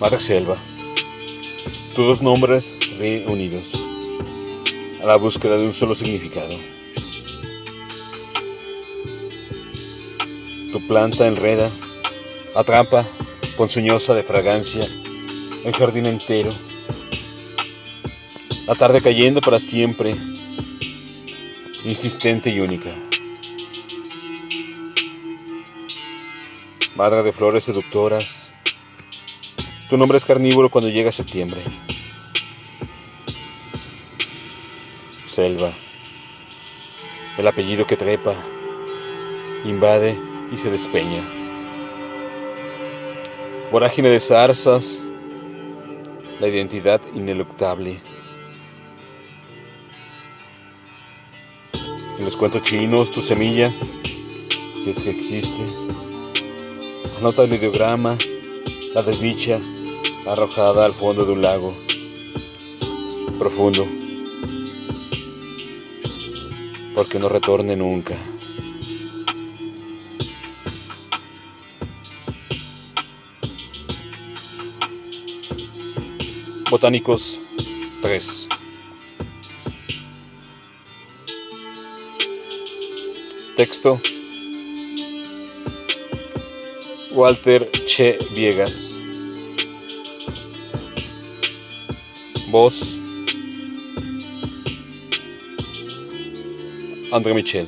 Madre Selva. Tus dos nombres reunidos. A la búsqueda de un solo significado. Tu planta enreda, atrapa, ponzoñosa de fragancia, el jardín entero. La tarde cayendo para siempre, insistente y única. Madre de flores seductoras, tu nombre es carnívoro cuando llega septiembre. Selva, el apellido que trepa, invade y se despeña. Vorágine de zarzas, la identidad ineluctable. En los cuentos chinos, tu semilla, si es que existe, anota el ideograma, la desdicha arrojada al fondo de un lago profundo, porque no retorne nunca. Botánicos 3. Texto. Walter Che Viegas. Voz. André Michel.